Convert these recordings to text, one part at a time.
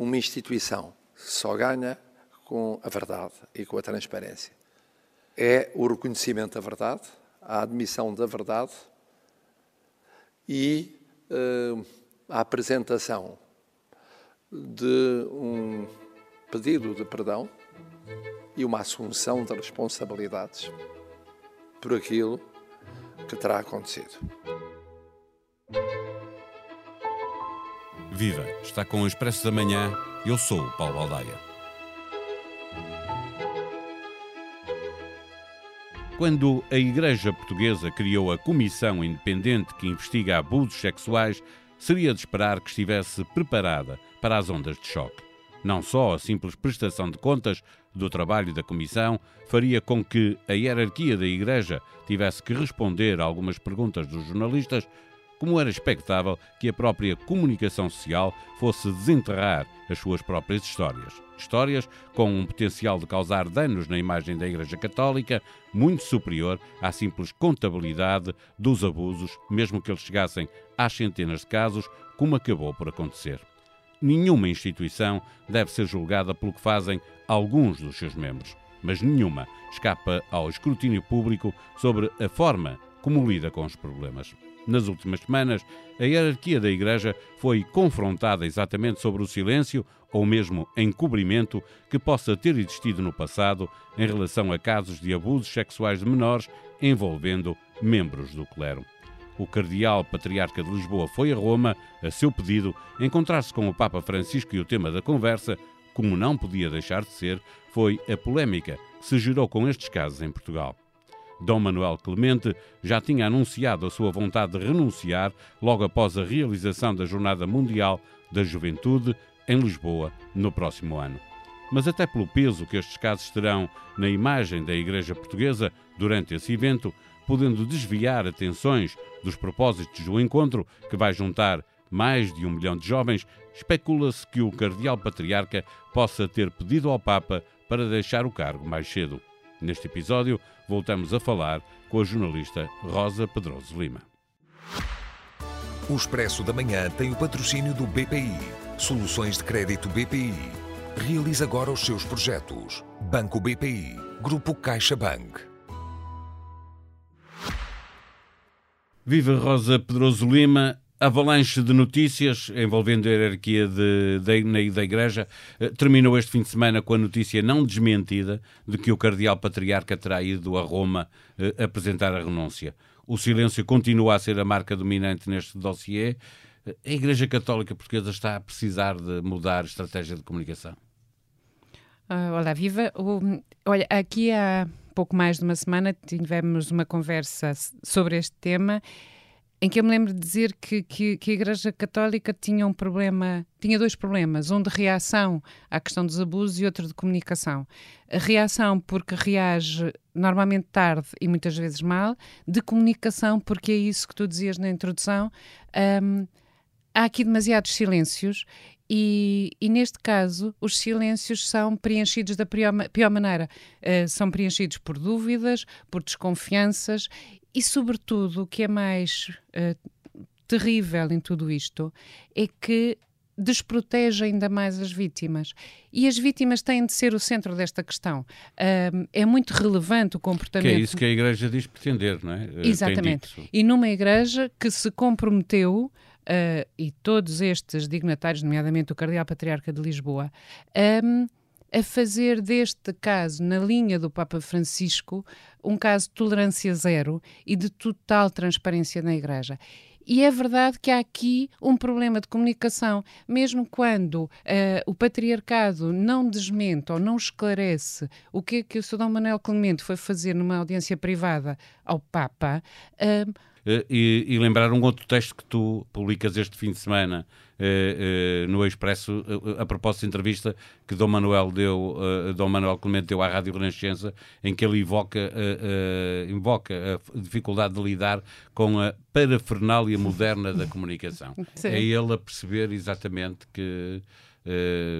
uma instituição só ganha com a verdade e com a transparência. É o reconhecimento da verdade, a admissão da verdade e uh, a apresentação de um pedido de perdão e uma assunção de responsabilidades por aquilo que terá acontecido. Viva! Está com o Expresso da Manhã. Eu sou o Paulo Baldaia. Quando a Igreja Portuguesa criou a Comissão Independente que investiga abusos sexuais, seria de esperar que estivesse preparada para as ondas de choque. Não só a simples prestação de contas do trabalho da Comissão faria com que a hierarquia da Igreja tivesse que responder a algumas perguntas dos jornalistas, como era expectável que a própria comunicação social fosse desenterrar as suas próprias histórias. Histórias com um potencial de causar danos na imagem da Igreja Católica muito superior à simples contabilidade dos abusos, mesmo que eles chegassem às centenas de casos, como acabou por acontecer. Nenhuma instituição deve ser julgada pelo que fazem alguns dos seus membros, mas nenhuma escapa ao escrutínio público sobre a forma como lida com os problemas. Nas últimas semanas, a hierarquia da Igreja foi confrontada exatamente sobre o silêncio ou mesmo encobrimento que possa ter existido no passado em relação a casos de abusos sexuais de menores envolvendo membros do clero. O cardeal patriarca de Lisboa foi a Roma, a seu pedido, encontrar-se com o Papa Francisco e o tema da conversa, como não podia deixar de ser, foi a polémica que se gerou com estes casos em Portugal. Dom Manuel Clemente já tinha anunciado a sua vontade de renunciar logo após a realização da Jornada Mundial da Juventude em Lisboa no próximo ano. Mas até pelo peso que estes casos terão na imagem da Igreja Portuguesa durante esse evento, podendo desviar atenções dos propósitos do encontro, que vai juntar mais de um milhão de jovens, especula-se que o Cardeal Patriarca possa ter pedido ao Papa para deixar o cargo mais cedo. Neste episódio, voltamos a falar com a jornalista Rosa Pedroso Lima. O Expresso da Manhã tem o patrocínio do BPI. Soluções de crédito BPI. Realize agora os seus projetos. Banco BPI. Grupo CaixaBank. Viva Rosa Pedroso Lima avalanche de notícias envolvendo a hierarquia de, de, da Igreja eh, terminou este fim de semana com a notícia não desmentida de que o Cardeal Patriarca terá ido a Roma eh, apresentar a renúncia. O silêncio continua a ser a marca dominante neste dossiê. Eh, a Igreja Católica Portuguesa está a precisar de mudar a estratégia de comunicação? Uh, olá, viva. Olha, aqui há pouco mais de uma semana tivemos uma conversa sobre este tema em que eu me lembro de dizer que, que, que, a Igreja Católica tinha um problema, tinha dois problemas, um de reação à questão dos abusos e outro de comunicação. A reação porque reage normalmente tarde e muitas vezes mal, de comunicação porque é isso que tu dizias na introdução. Há aqui demasiados silêncios e, e, neste caso, os silêncios são preenchidos da pior, pior maneira. Uh, são preenchidos por dúvidas, por desconfianças e, sobretudo, o que é mais uh, terrível em tudo isto é que desprotege ainda mais as vítimas. E as vítimas têm de ser o centro desta questão. É muito relevante o comportamento. Que é isso que a Igreja diz pretender, não é? Eh, Exatamente. E numa Igreja que se comprometeu. Uh, e todos estes dignatários, nomeadamente o Cardeal Patriarca de Lisboa, um, a fazer deste caso, na linha do Papa Francisco, um caso de tolerância zero e de total transparência na Igreja. E é verdade que há aqui um problema de comunicação, mesmo quando uh, o patriarcado não desmente ou não esclarece o que é que o Sr. Manuel Clemente foi fazer numa audiência privada ao Papa. Uh, e, e, lembrar um outro texto que tu publicas este fim de semana uh, uh, no Expresso, uh, a propósito de entrevista que Dom Manuel deu, Dom Manuel Clemente deu à Rádio Renascença, em que ele invoca, invoca a dificuldade de lidar com a parafernália moderna da comunicação. Sim. É ele a perceber exatamente que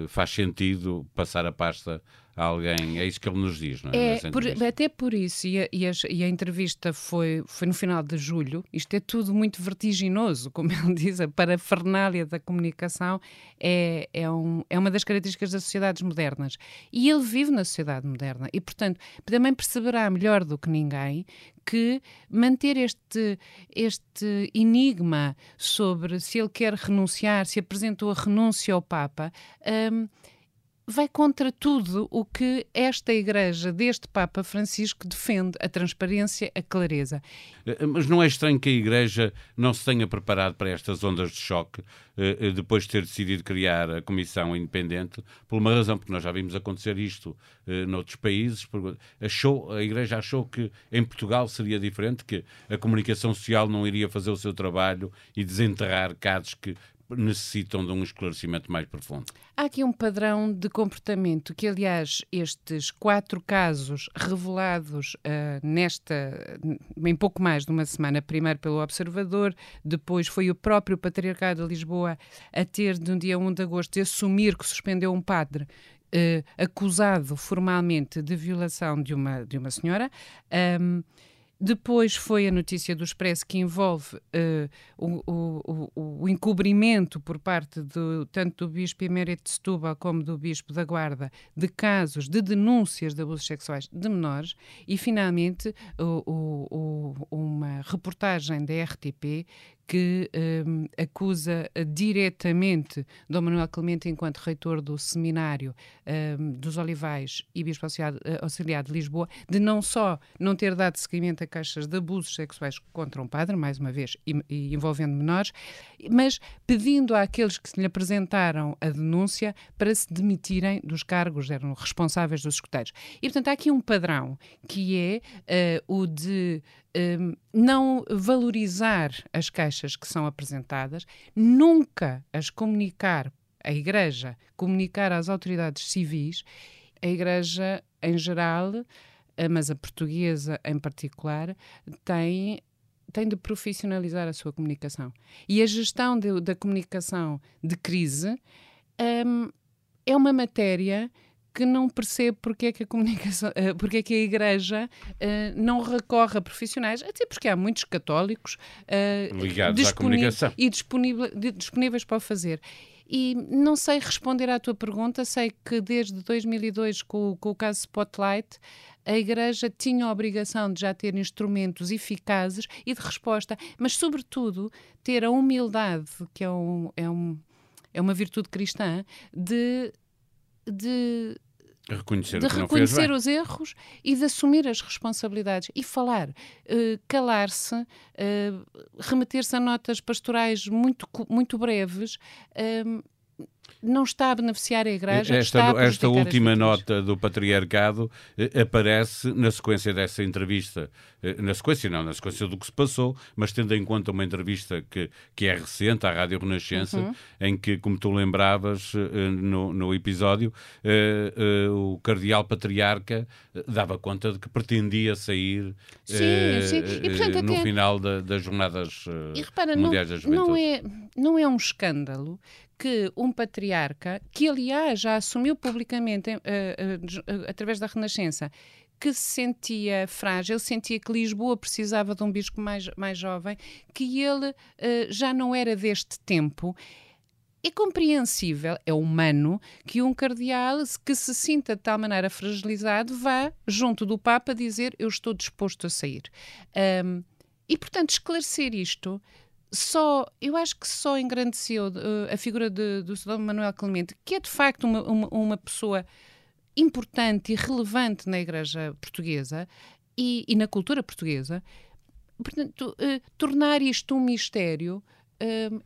faz sentido passar a pasta alguém. É isso que ele nos diz, não é? é por, até por isso, e a, e, a, e a, entrevista foi, foi no final de julho, isto é tudo muito vertiginoso, como ele diz, a parafernália da comunicação é, é, um, é uma das características das sociedades modernas. E ele vive na sociedade moderna e, portanto, também perceberá melhor do que ninguém que manter este, este enigma sobre se ele quer renunciar, se apresentou a renúncia ao Papa. Um, vai contra tudo o que esta Igreja deste Papa Francisco defende: a transparência, a clareza. Eh, mas não é estranho que a Igreja não se tenha preparado para estas ondas de choque eh, eh, depois de ter decidido criar a Comissão Independente, por uma razão, porque nós já vimos acontecer isto noutros países. Achou, a Igreja achou que em Portugal seria diferente, que a comunicação social não iria fazer o seu trabalho e desenterrar casos que necessitam de um esclarecimento mais profundo. Há aqui um padrão de comportamento que, aliás, estes quatro casos revelados uh, nesta, em pouco mais de uma semana, primeiro pelo Observador, depois foi o próprio Patriarcado de Lisboa a ter, um dia 1 de agosto, de assumir que suspendeu um padre uh, acusado formalmente de violação de uma, de uma senhora. Um, depois foi a notícia do Expresso que envolve uh, o, o, o, encobrimento por parte do, tanto do Bispo Emérito de Setúbal como do Bispo da Guarda de casos de denúncias de abusos sexuais de menores e, finalmente, uma reportagem da RTP que um, acusa diretamente Dom Manuel Clemente, enquanto reitor do Seminário um, dos Olivais e Bispo eh, Auxiliar de Lisboa, de não só não ter dado seguimento a caixas de abusos sexuais contra um padre, mais uma vez, e, e envolvendo menores, mas pedindo àqueles que lhe apresentaram a denúncia para se demitirem dos cargos, eram responsáveis dos escuteiros. E, portanto, há aqui um padrão que é uh, o de um, não valorizar as queixas que são apresentadas, nunca as comunicar à Igreja, comunicar às autoridades civis, a Igreja em geral, eh, mas a portuguesa em particular, tem tem de profissionalizar a sua comunicação. E a gestão de, da comunicação de crise um, é uma matéria que não percebe porque é que a comunicação, uh, porque é que a Igreja uh, não recorre a profissionais, até porque há muitos católicos uh, ligados à comunicação e disponíveis para o fazer. E não sei responder à tua pergunta, sei que desde 2002, com, com o caso Spotlight, a Igreja tinha a obrigação de já ter instrumentos eficazes e de resposta, mas, sobretudo, ter a humildade, que é, um, é, um, é uma virtude cristã, de de reconhecer, de reconhecer os erros e de assumir as responsabilidades e falar, uh, calar-se, uh, remeter-se a notas pastorais muito, muito breves. Uh, não está a beneficiar a Igreja. Esta, esta última nota do Patriarcado eh, aparece na sequência dessa entrevista. Eh, na sequência, não, na sequência do que se passou, mas tendo em conta uma entrevista que, que é recente, à Rádio Renascença, uhum. em que, como tu lembravas eh, no, no episódio, o Cardeal Patriarca dava conta de que pretendia sair sim, sim. E, portanto, no final da, das Jornadas e, repara, Mundiais não, da Juventude. Não é, não é um escândalo que um patriarca, que aliás já assumiu publicamente, uh, uh, através da Renascença, que se sentia frágil, sentia que Lisboa precisava de um bispo mais, mais jovem, que ele uh, já não era deste tempo. É compreensível, é humano, que um cardeal que se sinta de tal maneira fragilizado vá junto do Papa dizer eu estou disposto a sair. Um, e, portanto, esclarecer isto só, eu acho que só engrandeceu uh, a figura de, do Dom Manuel Clemente, que é de facto uma, uma, uma, pessoa importante e relevante na Igreja Portuguesa e, e na cultura portuguesa. Portanto, uh, tornar isto um mistério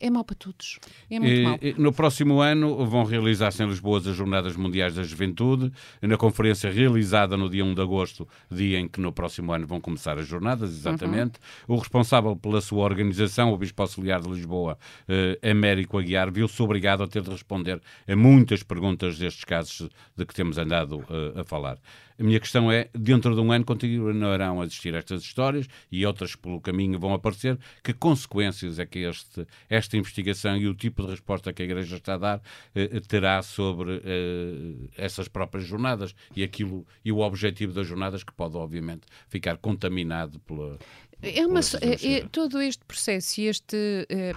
é mau para todos. É muito mau. No próximo ano vão realizar-se em Lisboa as Jornadas Mundiais da Juventude, na conferência realizada no dia 1 de agosto, dia em que no próximo ano vão começar as jornadas, exatamente. Uhum. O responsável pela sua organização, o Bispo Auxiliar de Lisboa, eh, Américo Aguiar, viu-se obrigado a ter de responder a muitas perguntas destes casos de que temos andado eh, a falar. A minha questão é, dentro de um ano continuarão a existir estas histórias e outras pelo caminho vão aparecer. Que consequências é que este esta investigação e o tipo de resposta que a Igreja está a dar eh, terá sobre eh, essas próprias jornadas e aquilo e o objetivo das jornadas que pode obviamente ficar contaminado pela é uma, é, é, todo este processo e este, eh,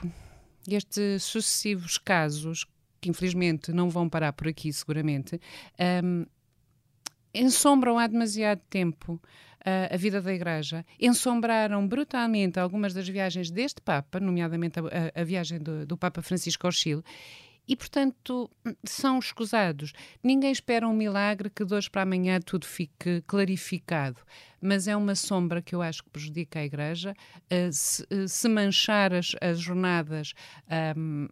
estes sucessivos casos que infelizmente não vão parar por aqui seguramente um, ensombram há demasiado tempo a, a vida da Igreja, ensombraram brutalmente algumas das viagens deste Papa, nomeadamente a, a viagem do, do, Papa Francisco ao Chile, e, portanto, são escusados. Ninguém espera um milagre que de hoje para amanhã tudo fique clarificado, mas é uma sombra que eu acho que prejudica a Igreja. Uh, se, uh, se, manchar as, as jornadas. Um,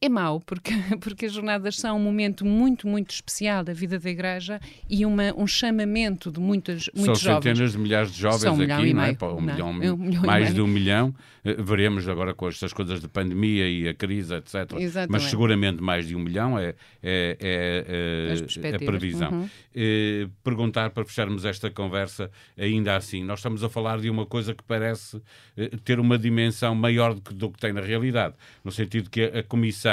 é mau, porque, porque as jornadas são um momento muito, muito especial da vida da Igreja e uma, um chamamento de muitas, muitos são jovens. São centenas de milhares de jovens um aqui, não é? Um, não, milhão, um milhão mais de um milhão. Eh, veremos agora com estas coisas de pandemia e a crise, etc. Exatamente. Mas seguramente mais de um milhão é, é, é, é a previsão. Uhum. Eh, perguntar, para fecharmos esta conversa, ainda assim, nós estamos a falar de uma coisa que parece ter uma dimensão maior do que, do que tem na realidade, no sentido que a, a Comissão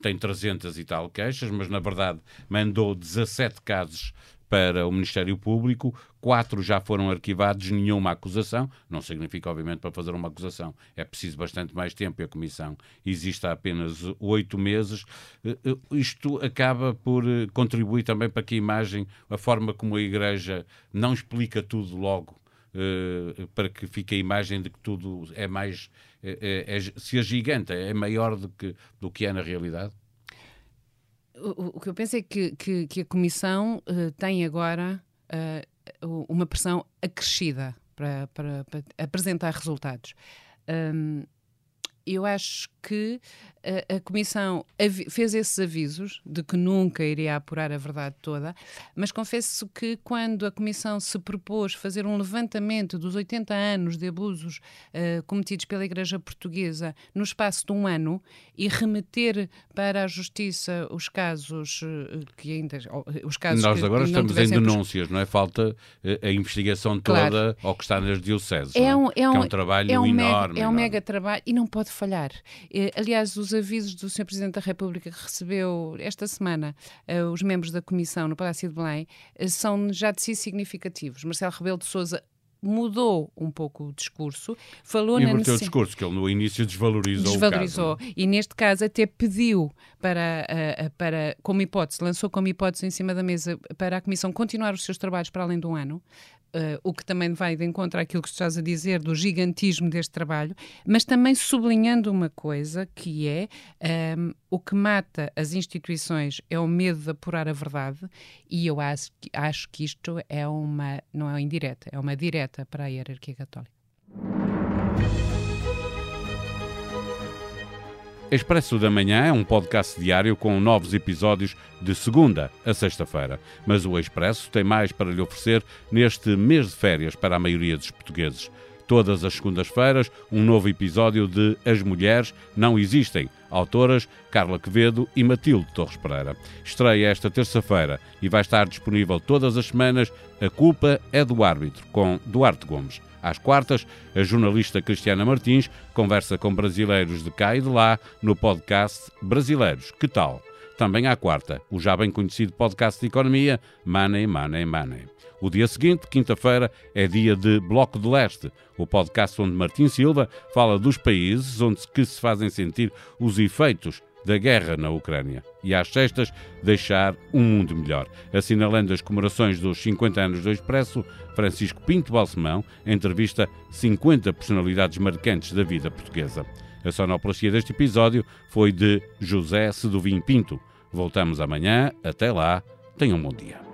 Tem 300 e tal queixas, mas na verdade mandou 17 casos para o Ministério Público, quatro já foram arquivados, nenhuma acusação. Não significa, obviamente, para fazer uma acusação é preciso bastante mais tempo e a Comissão existe há apenas oito meses. Eh, eh, isto acaba por eh, contribuir também para que a imagem, a forma como a Igreja não explica tudo logo, para que fique a imagem de que tudo é mais é, é, é, se agiganta, é maior do que, do que é na realidade? O, o que eu penso é que, que, que a Comissão uh, tem agora uh, uma pressão acrescida para, para, para apresentar resultados. Um, eu acho que a, a, Comissão fez esses avisos de que nunca iria apurar a verdade toda, mas confesso que quando a Comissão se propôs fazer um levantamento dos 80 anos de abusos uh, cometidos pela Igreja Portuguesa no espaço de um ano e remeter para a Justiça os casos uh, que ainda. Os casos Nós que, agora estamos em denúncias, não é? Falta a investigação toda claro. ao que está nas dioceses. É um, é, é um, é um trabalho é um enorme. Mega, é um mega trabalho e não pode falhar. Aliás, os avisos do Sr. Presidente da República que recebeu esta semana eh, os membros da Comissão no Palácio de Belém eh, são já de si significativos. Marcelo Rebelo de Sousa mudou um pouco o discurso, falou Inverteu na necessidade... o discurso, que ele no início desvalorizou, desvalorizou o caso. E neste caso até pediu para, para, como hipótese, lançou como hipótese em cima da mesa para a Comissão continuar os seus trabalhos para além de um ano, Uh, o que também vai de encontro àquilo que estás a dizer do gigantismo deste trabalho, mas também sublinhando uma coisa que é um, ehm, o que mata as instituições é o medo de apurar a verdade, e eu acho, acho que isto é uma, não é indireta, é uma direta para a hierarquia católica. Expresso da Manhã é um podcast diário com novos episódios de segunda a sexta-feira. Mas o Expresso tem mais para lhe oferecer neste mês de férias para a maioria dos portugueses. Todas as segundas-feiras, um novo episódio de As Mulheres Não Existem. Autoras Carla Quevedo e Matilde Torres Pereira. Estreia esta terça-feira e vai estar disponível todas as semanas A Culpa é do Árbitro, com Duarte Gomes. Às quartas, a jornalista Cristiana Martins conversa com brasileiros de cá e de lá no podcast Brasileiros. Que tal? Também à quarta, o já bem conhecido podcast de economia Money, Money, Money. O dia seguinte, quinta-feira, é dia de Bloco de Leste, o podcast onde Martim Silva fala dos países onde que se fazem sentir os efeitos da guerra na Ucrânia e às sextas deixar um mundo melhor. Assinalando as comemorações dos 50 anos do Expresso, Francisco Pinto Balsemão entrevista 50 personalidades marcantes da vida portuguesa. A sonoplastia deste episódio foi de José Seduvim Pinto. Voltamos amanhã. Até lá. Tenham um bom dia.